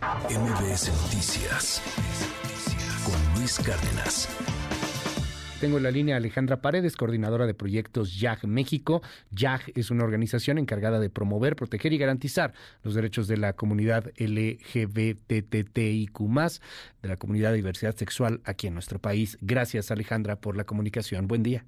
MBS Noticias con Luis Cárdenas. Tengo en la línea Alejandra Paredes, coordinadora de proyectos YAG México. YAG es una organización encargada de promover, proteger y garantizar los derechos de la comunidad LGBTTIQ, de la comunidad de diversidad sexual aquí en nuestro país. Gracias, Alejandra, por la comunicación. Buen día.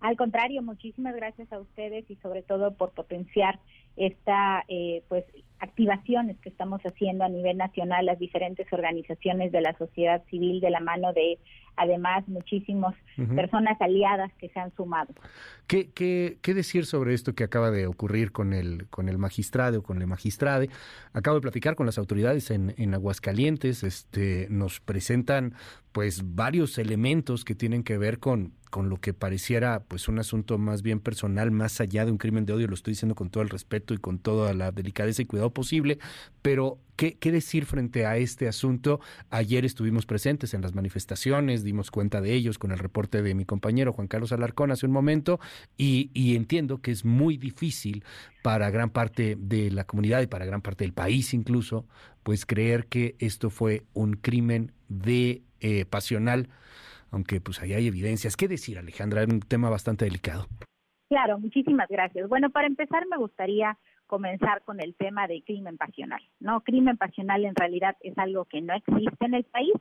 Al contrario, muchísimas gracias a ustedes y sobre todo por potenciar esta eh, pues activaciones que estamos haciendo a nivel nacional las diferentes organizaciones de la sociedad civil de la mano de además muchísimas personas aliadas que se han sumado. ¿Qué, ¿Qué, qué, decir sobre esto que acaba de ocurrir con el, con el magistrado o con el magistrade? Acabo de platicar con las autoridades en, en Aguascalientes, este, nos presentan pues varios elementos que tienen que ver con, con lo que pareciera pues un asunto más bien personal, más allá de un crimen de odio, lo estoy diciendo con todo el respeto y con toda la delicadeza y cuidado posible, pero ¿qué, decir frente a este asunto? Ayer estuvimos presentes en las manifestaciones, dimos cuenta de ellos con el reporte de mi compañero Juan Carlos Alarcón hace un momento y, y entiendo que es muy difícil para gran parte de la comunidad y para gran parte del país incluso, pues creer que esto fue un crimen de eh, pasional, aunque pues ahí hay evidencias. ¿Qué decir, Alejandra? Es un tema bastante delicado. Claro, muchísimas gracias. Bueno, para empezar me gustaría comenzar con el tema de crimen pasional. No, crimen pasional en realidad es algo que no existe en el país,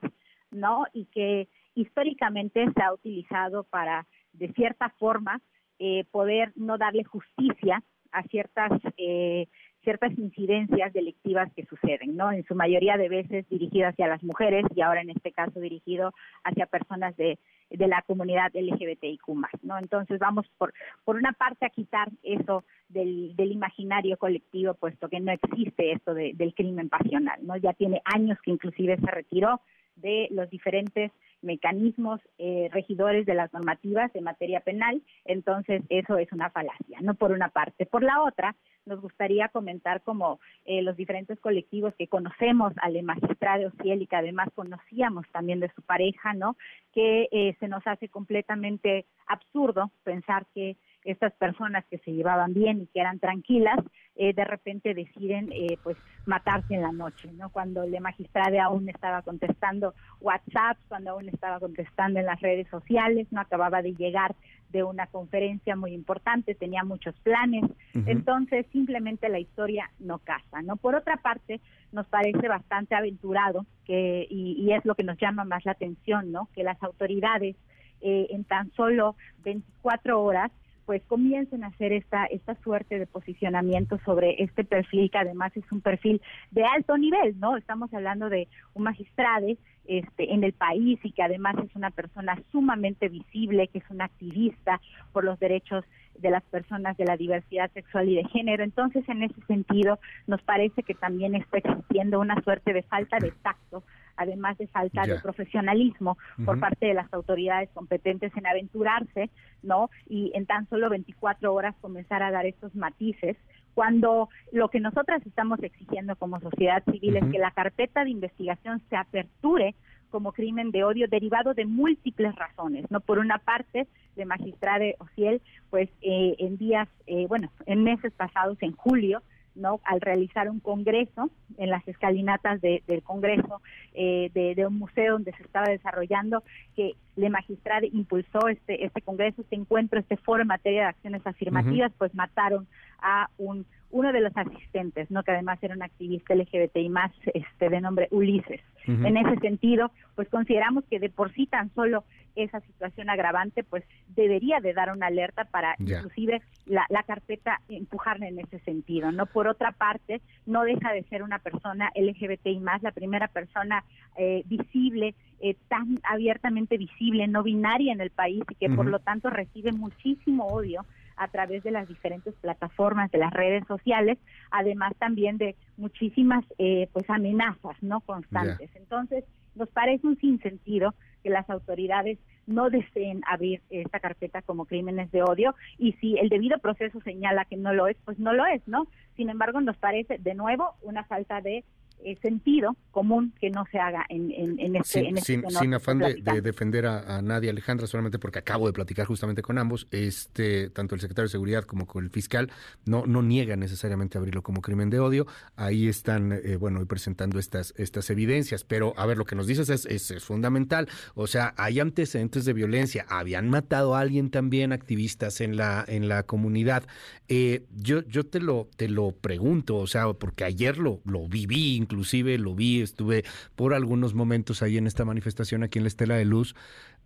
¿no? Y que históricamente se ha utilizado para, de cierta forma, eh, poder no darle justicia a ciertas eh, ciertas incidencias delictivas que suceden, ¿no? En su mayoría de veces dirigido hacia las mujeres y ahora en este caso dirigido hacia personas de, de la comunidad LGBTIQ+, ¿no? Entonces vamos por, por una parte a quitar eso del, del imaginario colectivo, puesto que no existe esto de, del crimen pasional, ¿no? Ya tiene años que inclusive se retiró de los diferentes mecanismos eh, regidores de las normativas en materia penal, entonces eso es una falacia, no por una parte. Por la otra, nos gustaría comentar como eh, los diferentes colectivos que conocemos al magistrado Ociel y que además conocíamos también de su pareja, ¿no? Que eh, se nos hace completamente absurdo pensar que estas personas que se llevaban bien y que eran tranquilas, eh, de repente deciden eh, pues matarse en la noche, ¿no? Cuando el magistrado aún estaba contestando WhatsApp, cuando aún estaba contestando en las redes sociales, no acababa de llegar de una conferencia muy importante, tenía muchos planes, entonces simplemente la historia no casa, ¿no? Por otra parte, nos parece bastante aventurado que y, y es lo que nos llama más la atención, ¿no? Que las autoridades eh, en tan solo 24 horas pues comiencen a hacer esta, esta suerte de posicionamiento sobre este perfil, que además es un perfil de alto nivel, ¿no? Estamos hablando de un magistrado este, en el país y que además es una persona sumamente visible, que es un activista por los derechos de las personas de la diversidad sexual y de género. Entonces, en ese sentido, nos parece que también está existiendo una suerte de falta de tacto además de falta de profesionalismo por parte de las autoridades competentes en aventurarse, ¿no? Y en tan solo 24 horas comenzar a dar estos matices cuando lo que nosotras estamos exigiendo como sociedad civil es que la carpeta de investigación se aperture como crimen de odio derivado de múltiples razones, no por una parte de magistrade Ociel, pues eh, en días, eh, bueno, en meses pasados, en julio, ¿no? Al realizar un congreso en las escalinatas del Congreso eh, de, un museo donde se estaba desarrollando, que le magistrado impulsó este, este congreso, este encuentro, este foro en materia de acciones afirmativas, pues mataron a un uno de los asistentes, no que además era un activista LGBTI más este de nombre Ulises. En ese sentido, pues consideramos que de por sí tan solo esa situación agravante pues debería de dar una alerta para inclusive la, la, carpeta empujarle en ese sentido, ¿no? Por otra parte, no deja de ser una persona LGBTI más, la primera persona eh, visible, eh, tan abiertamente visible, no binaria en el país y que por lo tanto recibe muchísimo odio a través de las diferentes plataformas de las redes sociales, además también de muchísimas eh, pues amenazas no constantes. Entonces, nos parece un sinsentido que las autoridades no deseen abrir esta carpeta como crímenes de odio y si el debido proceso señala que no lo es, pues no lo es, ¿no? Sin embargo, nos parece de nuevo una falta de eh, sentido común que no se haga en, en, este, sin, este sin, afán de, defender a, nadie, Alejandra, solamente porque acabo de platicar justamente con ambos, este tanto el secretario de Seguridad como con el fiscal no, no niega necesariamente abrirlo como crimen de odio. Ahí están, eh, bueno, hoy presentando estas, estas evidencias. Pero, a ver, lo que nos dices es, es, fundamental. O sea, hay antecedentes de violencia. Habían matado a alguien también, activistas en la, en la comunidad. Eh, yo, yo te lo, te lo pregunto, o sea, porque ayer lo, lo viví, inclusive lo vi, estuve por algunos momentos ahí en esta manifestación aquí en la Estela de Luz.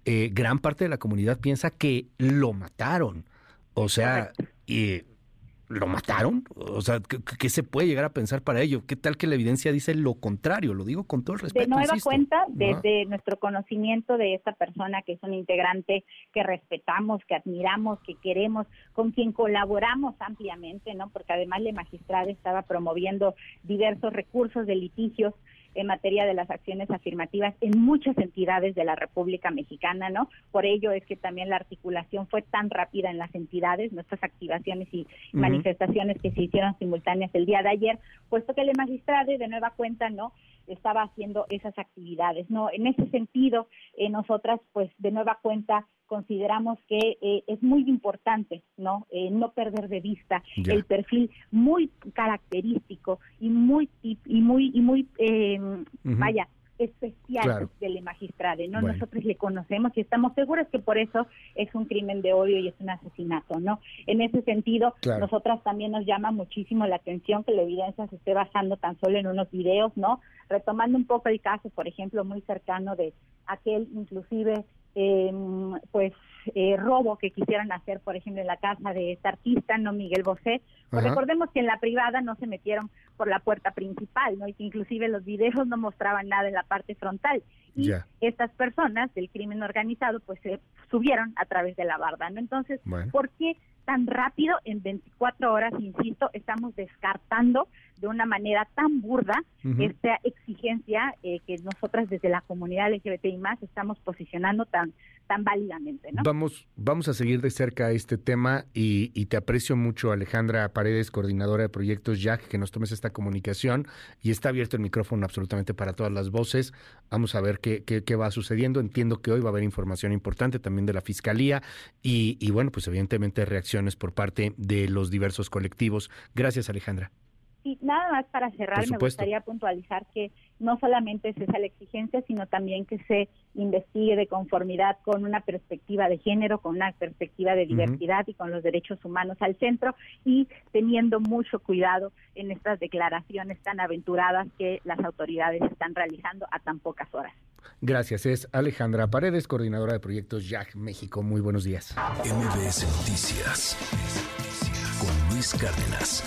Eh, gran parte de la comunidad piensa que lo mataron. O sea, y ¿Lo mataron? O sea, ¿qué, se puede llegar a pensar para ello? ¿Qué tal que la evidencia dice lo contrario? Lo digo con todo el respeto. De nueva cuenta, desde nuestro conocimiento de esta persona que es un integrante que respetamos, que admiramos, que queremos, con quien colaboramos ampliamente, ¿no? Porque además la magistrada estaba promoviendo diversos recursos de litigios en materia de las acciones afirmativas en muchas entidades de la República Mexicana, ¿no? Por ello es que también la articulación fue tan rápida en las entidades, nuestras activaciones y manifestaciones que se hicieron simultáneas el día de ayer, puesto que el magistrado de nueva cuenta, ¿no? Estaba haciendo esas actividades, ¿no? En ese sentido, eh, nosotras, pues, de nueva cuenta, consideramos que eh, es muy importante, ¿no? Eh, no perder de vista el perfil muy característico y muy y muy y muy vaya especial del magistrado, ¿no? Nosotros le conocemos y estamos seguros que por eso es un crimen de odio y es un asesinato, ¿no? En ese sentido, nosotras también nos llama muchísimo la atención que la evidencia se esté basando tan solo en unos videos, ¿no? Retomando un poco el caso, por ejemplo, muy cercano de aquel inclusive eh, pues eh, robo que quisieran hacer, por ejemplo, en la casa de este artista, no Miguel Bosé. Pues recordemos que en la privada no se metieron por la puerta principal, ¿no? Y que inclusive los videos no mostraban nada en la parte frontal. Y estas personas del crimen organizado, pues se subieron a través de la barda, ¿no? Entonces, ¿por qué tan rápido, en 24 horas, insisto, estamos descartando de una manera tan burda esta exigencia eh, que nosotras desde la comunidad LGBTI más estamos posicionando tan tan válidamente. ¿no? Vamos, vamos a seguir de cerca este tema y, te aprecio mucho, Alejandra Paredes, coordinadora de proyectos Jack, que nos tomes esta comunicación y está abierto el micrófono absolutamente para todas las voces. Vamos a ver qué, qué, va sucediendo. Entiendo que hoy va a haber información importante también de la Fiscalía y, y bueno, pues evidentemente reacciones por parte de los diversos colectivos. Gracias, Alejandra. Y nada más para cerrar, me gustaría puntualizar que no solamente es esa la exigencia, sino también que se investigue de conformidad con una perspectiva de género, con una perspectiva de diversidad y con los derechos humanos al centro y teniendo mucho cuidado en estas declaraciones tan aventuradas que las autoridades están realizando a tan pocas horas. Gracias. Es Alejandra Paredes, coordinadora de proyectos YAG México. Muy buenos días. MBS Noticias con Luis Cárdenas.